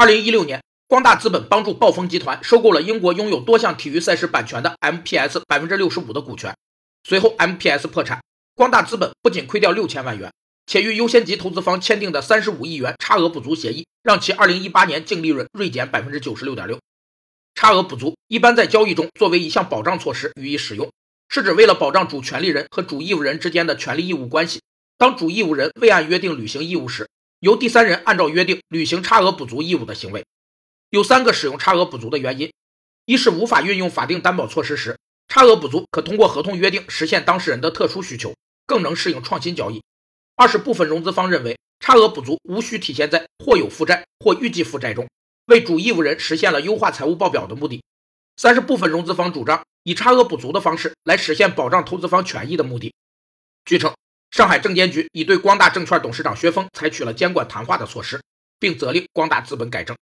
二零一六年，光大资本帮助暴风集团收购了英国拥有多项体育赛事版权的 MPS 百分之六十五的股权。随后，MPS 破产，光大资本不仅亏掉六千万元，且与优先级投资方签订的三十五亿元差额补足协议，让其二零一八年净利润锐减百分之九十六点六。差额补足一般在交易中作为一项保障措施予以使用，是指为了保障主权利人和主义务人之间的权利义务关系。当主义务人未按约定履行义务时，由第三人按照约定履行差额补足义务的行为。有三个使用差额补足的原因：一是无法运用法定担保措施时，差额补足可通过合同约定实现当事人的特殊需求，更能适应创新交易；二是部分融资方认为差额补足无需体现在或有负债或预计负债中，为主义务人实现了优化财务报表的目的；三是部分融资方主张以差额补足的方式来实现保障投资方权益的目的。据称。上海证监局已对光大证券董事长薛峰采取了监管谈话的措施，并责令光大资本改正。